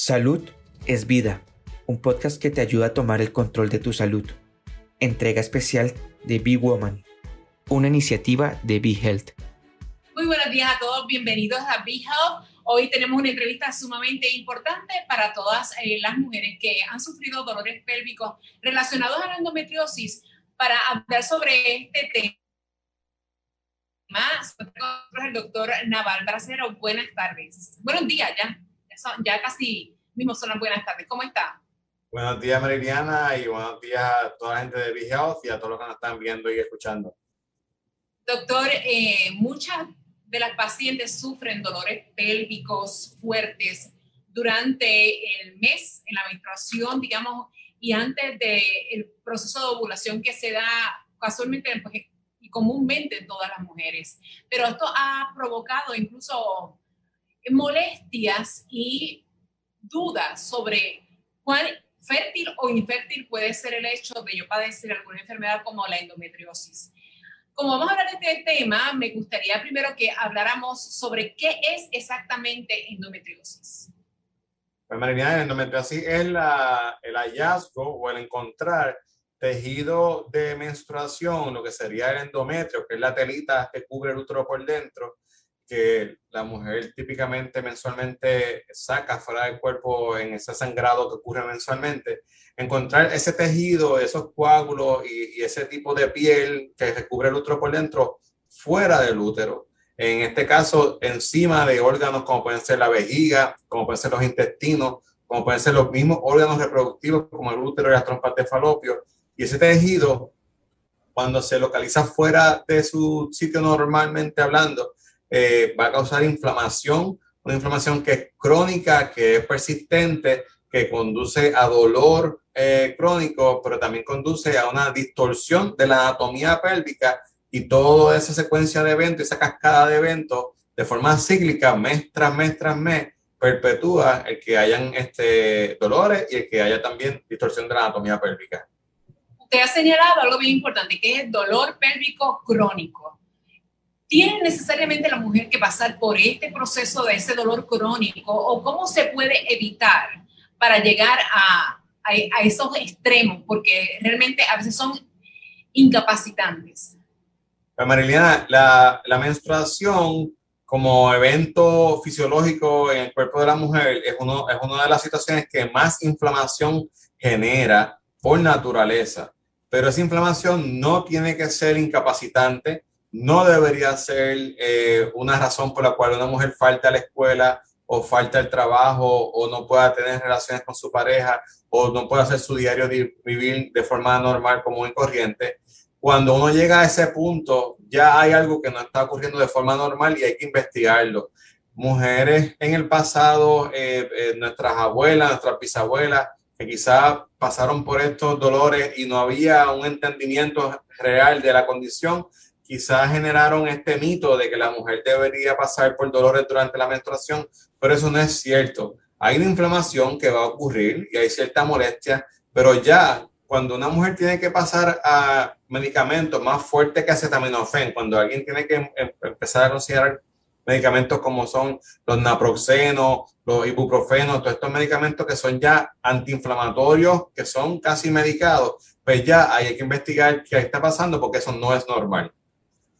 Salud es vida, un podcast que te ayuda a tomar el control de tu salud. Entrega especial de Be Woman, una iniciativa de Be Health. Muy buenos días a todos, bienvenidos a Be Health. Hoy tenemos una entrevista sumamente importante para todas eh, las mujeres que han sufrido dolores pélvicos relacionados a la endometriosis para hablar sobre este tema. Más, el doctor Naval Bracero. Buenas tardes. Buenos días ya ya casi mismo son las buenas tardes. ¿Cómo está? Buenos días, Mariliana, y buenos días a toda la gente de Big Health y a todos los que nos están viendo y escuchando. Doctor, eh, muchas de las pacientes sufren dolores pélvicos fuertes durante el mes, en la menstruación, digamos, y antes del proceso de ovulación que se da casualmente pues, y comúnmente en todas las mujeres. Pero esto ha provocado incluso molestias y dudas sobre cuán fértil o infértil puede ser el hecho de yo padecer alguna enfermedad como la endometriosis. Como vamos a hablar de este tema, me gustaría primero que habláramos sobre qué es exactamente endometriosis. Pues María, endometriosis es la, el hallazgo o el encontrar tejido de menstruación, lo que sería el endometrio, que es la telita que cubre el útero por dentro, que la mujer típicamente mensualmente saca fuera del cuerpo en ese sangrado que ocurre mensualmente, encontrar ese tejido, esos coágulos y, ese tipo de piel que recubre el útero por dentro fuera del útero. En este caso, encima de órganos como pueden ser la vejiga, como pueden ser los intestinos, como pueden ser los mismos órganos reproductivos como el útero y las trompas de falopio. Y ese tejido, cuando se localiza fuera de su sitio normalmente hablando, eh, va a causar inflamación, una inflamación que es crónica, que es persistente, que conduce a dolor eh, crónico, pero también conduce a una distorsión de la anatomía pélvica y toda esa secuencia de eventos, esa cascada de eventos, de forma cíclica, mes tras mes tras mes, perpetúa el que hayan este, dolores y el que haya también distorsión de la anatomía pélvica. Usted ha señalado algo bien importante, que es dolor pélvico crónico. ¿Tiene necesariamente la mujer que pasar por este proceso de ese dolor crónico o cómo se puede evitar para llegar a, a, esos extremos? Porque realmente a veces son incapacitantes. Mariliana, la, la menstruación como evento fisiológico en el cuerpo de la mujer es, uno, es una de las situaciones que más inflamación genera por naturaleza. Pero esa inflamación no tiene que ser incapacitante, no debería ser eh, una razón por la cual una mujer falta a la escuela o falta al trabajo o no pueda tener relaciones con su pareja o no pueda hacer su diario de vivir de forma normal, común y corriente. Cuando uno llega a ese punto, ya hay algo que no está ocurriendo de forma normal y hay que investigarlo. Mujeres en el pasado, eh, eh, nuestras abuelas, nuestras bisabuelas, que quizás pasaron por estos dolores y no había un entendimiento real de la condición, quizás generaron este mito de que la mujer debería pasar por dolores durante la menstruación, pero eso no es cierto. Hay una inflamación que va a ocurrir y hay cierta molestia, pero ya cuando una mujer tiene que pasar a medicamentos más fuertes que acetaminofén, cuando alguien tiene que em, empezar a considerar medicamentos como son los naproxenos, los ibuprofenos, todos estos medicamentos que son ya antiinflamatorios, que son casi medicados, pues ya hay que investigar qué está pasando porque eso no es normal.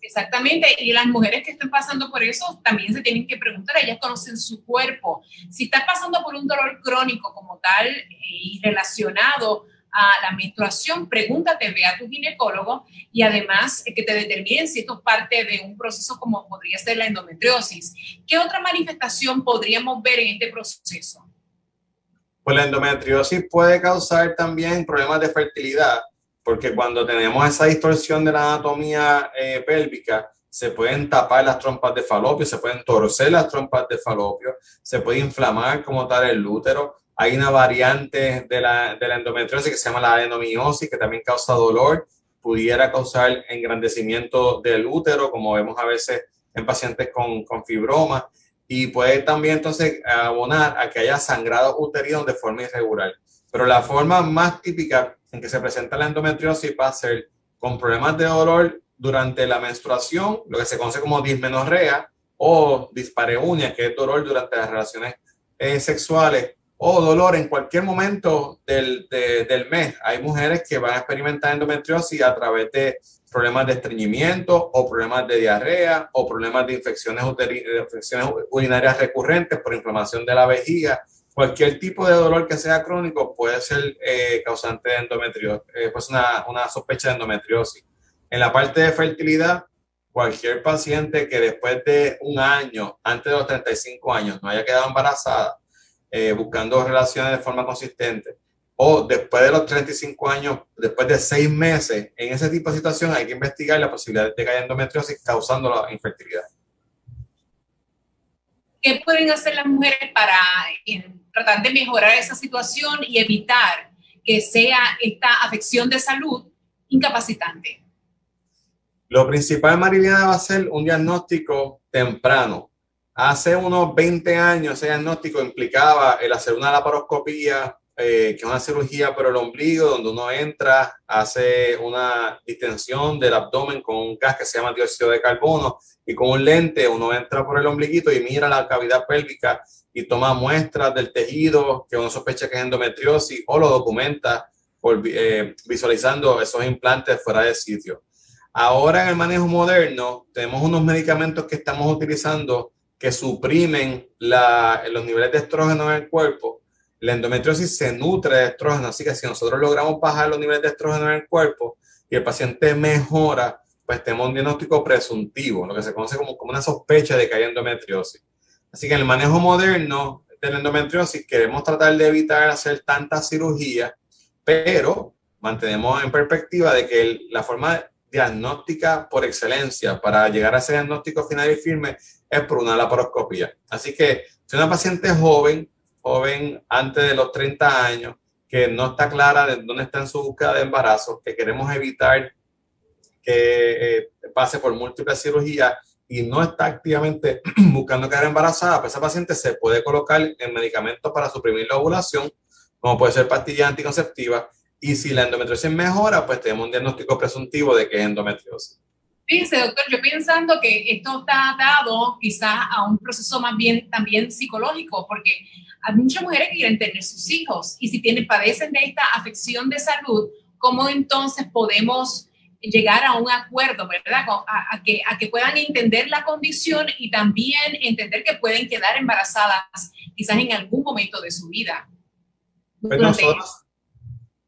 Exactamente, y las mujeres que están pasando por eso también se tienen que preguntar, ellas conocen su cuerpo. Si estás pasando por un dolor crónico como tal eh, y relacionado a la menstruación, pregúntate, ve a tu ginecólogo y además eh, que te determinen si esto es parte de un proceso como podría ser la endometriosis. ¿Qué otra manifestación podríamos ver en este proceso? Pues la endometriosis puede causar también problemas de fertilidad porque cuando tenemos esa distorsión de la anatomía eh, pélvica, se pueden tapar las trompas de falopio, se pueden torcer las trompas de falopio, se puede inflamar como tal el útero. Hay una variante de la, de la endometriosis que se llama la adenomiosis, que también causa dolor, pudiera causar engrandecimiento del útero, como vemos a veces en pacientes con, con fibroma, y puede también entonces abonar a que haya sangrado uterino de forma irregular. Pero la forma más típica en que se presenta la endometriosis va a ser con problemas de dolor durante la menstruación, lo que se conoce como dismenorrea o dispareunia, que es dolor durante las relaciones eh, sexuales, o dolor en cualquier momento del, del mes. Hay mujeres que van a experimentar endometriosis a través de problemas de estreñimiento o problemas de diarrea o problemas de infecciones, infecciones urinarias recurrentes por inflamación de la vejiga. Cualquier tipo de dolor que sea crónico puede ser eh, causante de endometriosis, eh, pues una, una sospecha de endometriosis. En la parte de fertilidad, cualquier paciente que después de un año, antes de los 35 años, no haya quedado embarazada, eh, buscando relaciones de forma consistente, o después de los 35 años, después de seis meses, en ese tipo de situación hay que investigar la posibilidad de que haya endometriosis causando la infertilidad. ¿Qué pueden hacer las mujeres para tratar de mejorar esa situación y evitar que sea esta afección de salud incapacitante? Lo principal, Mariliana, va a ser un diagnóstico temprano. Hace unos 20 años ese diagnóstico implicaba el hacer una laparoscopía, eh, que es una cirugía por el ombligo, donde uno entra, hace una distensión del abdomen con un gas que se llama dióxido de carbono y con un lente uno entra por el ombliguito y mira la cavidad pélvica y toma muestras del tejido que uno sospecha que es endometriosis o lo documenta eh, visualizando esos implantes fuera de sitio. Ahora en el manejo moderno tenemos unos medicamentos que estamos utilizando que suprimen los niveles de estrógeno en el cuerpo. La endometriosis se nutre de estrógeno, así que si nosotros logramos bajar los niveles de estrógeno en el cuerpo y el paciente mejora, pues tenemos un diagnóstico presuntivo, lo que se conoce como, como una sospecha de que hay endometriosis. Así que en el manejo moderno de la endometriosis queremos tratar de evitar hacer tantas cirugías, pero mantenemos en perspectiva de que la forma diagnóstica por excelencia para llegar a ese diagnóstico final y firme es por una laparoscopia. Así que si una paciente joven, joven antes de los 30 años, que no está clara de dónde está en su búsqueda de embarazo, que queremos evitar que eh, pase por múltiples cirugías y no está activamente buscando quedar embarazada, pues esa paciente se puede colocar en medicamentos para suprimir la ovulación, como puede ser pastillas anticonceptivas, y si la endometriosis mejora, pues tenemos un diagnóstico presuntivo de que es endometriosis. Fíjense, doctor, yo pensando que esto está dado quizás a un proceso más bien también psicológico, porque hay muchas mujeres que quieren tener sus hijos y si tienen, padecen de esta afección de salud, ¿cómo entonces podemos llegar a un acuerdo, verdad? A, que, a que puedan entender la condición y también entender que pueden quedar embarazadas quizás en algún momento de su vida. Pues nosotros,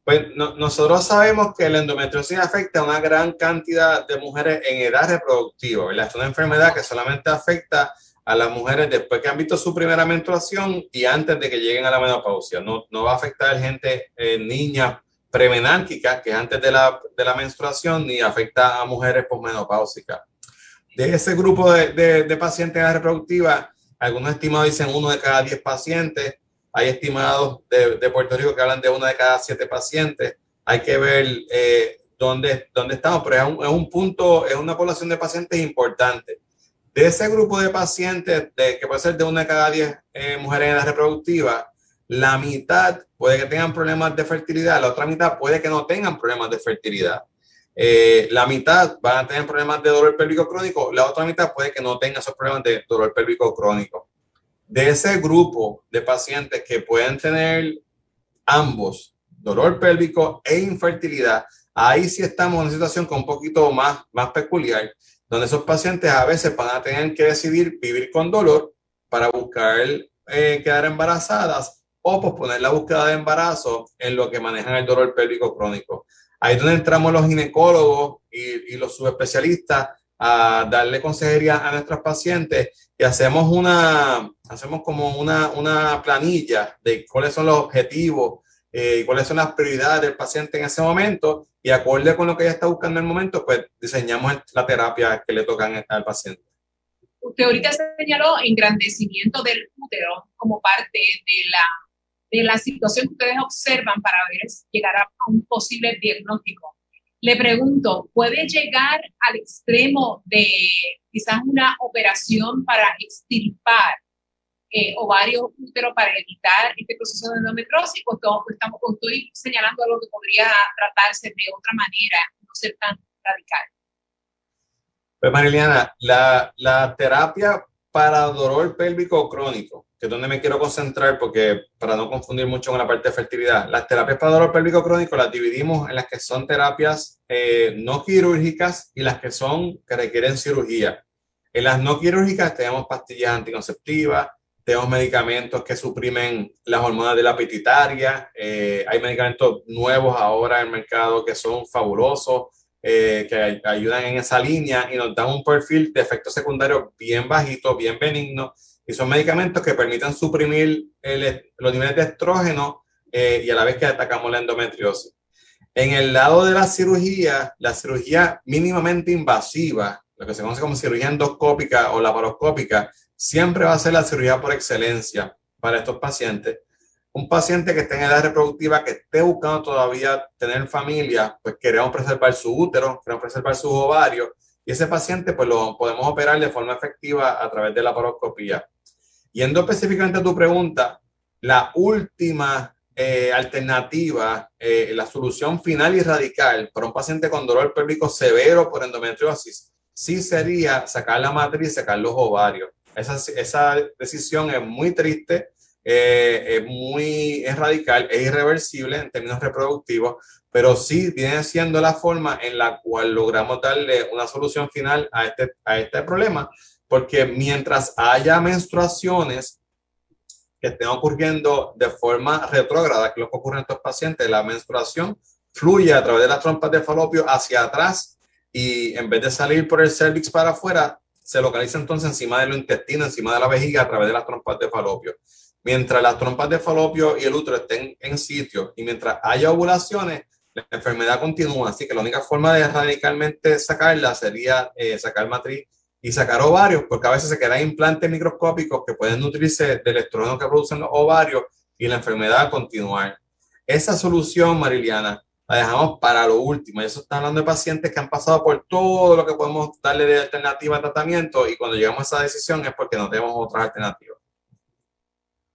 pues nosotros sabemos que la endometriosis afecta a una gran cantidad de mujeres en edad reproductiva, ¿verdad? Es una enfermedad que solamente afecta a las mujeres después que han visto su primera menstruación y antes de que lleguen a la menopausia. No, no va a afectar a gente, eh, niñas premenárquicas, que es antes de la, de la, menstruación, ni afecta a mujeres posmenopáusicas. De ese grupo de, de, de pacientes en edad reproductiva, algunos estimados dicen uno de cada diez pacientes hay estimados de, Puerto Rico que hablan de una de cada siete pacientes. Hay que ver eh, dónde, dónde estamos, pero es un, punto, es una población de pacientes importante. De ese grupo de pacientes, de, que puede ser de una de cada diez eh, mujeres en edad reproductiva, la mitad puede que tengan problemas de fertilidad, la otra mitad puede que no tengan problemas de fertilidad. Eh, la mitad van a tener problemas de dolor pélvico crónico, la otra mitad puede que no tenga esos problemas de dolor pélvico crónico de ese grupo de pacientes que pueden tener ambos, dolor pélvico e infertilidad, ahí sí estamos en una situación con un poquito más, más peculiar, donde esos pacientes a veces van a tener que decidir vivir con dolor para buscar eh, quedar embarazadas o posponer la búsqueda de embarazo en lo que manejan el dolor pélvico crónico. Ahí es donde entramos los ginecólogos y, y los subespecialistas a darle consejería a nuestros pacientes y hacemos una, hacemos como una, una planilla de cuáles son los objetivos eh, cuáles son las prioridades del paciente en ese momento y acorde con lo que ella está buscando en el momento, pues diseñamos la terapia que le tocan al paciente. Usted ahorita señaló engrandecimiento del útero como parte de la, de la situación que ustedes observan para ver llegar a un posible diagnóstico. Le pregunto, ¿puede llegar al extremo de quizás una operación para extirpar eh, ovarios útero para evitar este proceso de endometriosis? ¿O, estamos, estoy señalando algo que podría tratarse de otra manera, no ser tan radical? Pues Mariliana, la, la terapia para dolor pélvico crónico que es donde me quiero concentrar, porque para no confundir mucho con la parte de fertilidad, las terapias para dolor pélvico crónico las dividimos en las que son terapias eh, no quirúrgicas y las que son que requieren cirugía. En las no quirúrgicas tenemos pastillas anticonceptivas, tenemos medicamentos que suprimen las hormonas de la pituitaria, eh, hay medicamentos nuevos ahora en el mercado que son fabulosos, eh, que ayudan en esa línea y nos dan un perfil de efectos secundarios bien bajito, bien benigno, y son medicamentos que permiten suprimir los niveles de estrógeno eh, y a la vez que atacamos la endometriosis. En el lado de la cirugía, la cirugía mínimamente invasiva, lo que se conoce como cirugía endoscópica o laparoscópica, siempre va a ser la cirugía por excelencia para estos pacientes. Un paciente que esté en edad reproductiva, que esté buscando todavía tener familia, pues queremos preservar su útero, queremos preservar sus ovarios, y ese paciente pues lo podemos operar de forma efectiva a través de la paroscopía. Yendo específicamente a tu pregunta, la última eh, alternativa, eh, la solución final y radical para un paciente con dolor pélvico severo por endometriosis, sí sería sacar la matriz sacar los ovarios. Esa, esa decisión es muy triste, eh, es muy es radical, es irreversible en términos reproductivos, pero sí viene siendo la forma en la cual logramos darle una solución final a este, a este problema, porque mientras haya menstruaciones que estén ocurriendo de forma retrógrada, que es lo que ocurre en estos pacientes, la menstruación fluye a través de las trompas de falopio hacia atrás y en vez de salir por el cervix para afuera, se localiza entonces encima del intestino, encima de la vejiga a través de las trompas de falopio. Mientras las trompas de falopio y el útero estén en sitio y mientras haya ovulaciones, la enfermedad continúa. Así que la única forma de radicalmente sacarla sería eh, sacar matriz y sacar ovarios, porque a veces se quedan implantes microscópicos que pueden nutrirse del estrógeno que producen los ovarios y la enfermedad continuar. Esa solución, Mariliana, la dejamos para lo último. Y eso está hablando de pacientes que han pasado por todo lo que podemos darle de alternativa a tratamiento y cuando llegamos a esa decisión es porque no tenemos otras alternativas.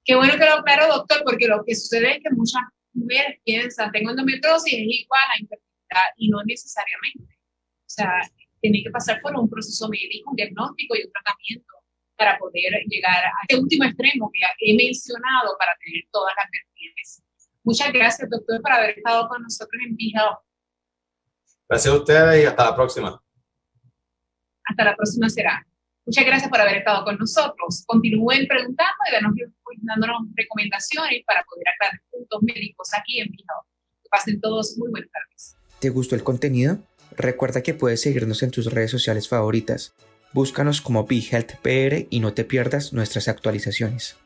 Qué bueno que lo aclaró, doctor, porque lo que sucede es que muchas mujeres piensan, tengo endometriosis, es igual a infertilidad y no necesariamente. O sea, tiene que pasar por un proceso médico, un diagnóstico y un tratamiento para poder llegar a este último extremo que he mencionado para tener todas las vertientes. Muchas gracias, doctor, por haber estado con nosotros en Health. Gracias a ustedes y hasta la próxima. Hasta la próxima será. Muchas gracias por haber estado con nosotros. Continúen preguntando y dándonos recomendaciones para poder aclarar puntos médicos aquí en Health. Que pasen todos muy buenas tardes. ¿Te gustó el contenido? Recuerda que puedes seguirnos en tus redes sociales favoritas. Búscanos como BeHealthPR y no te pierdas nuestras actualizaciones.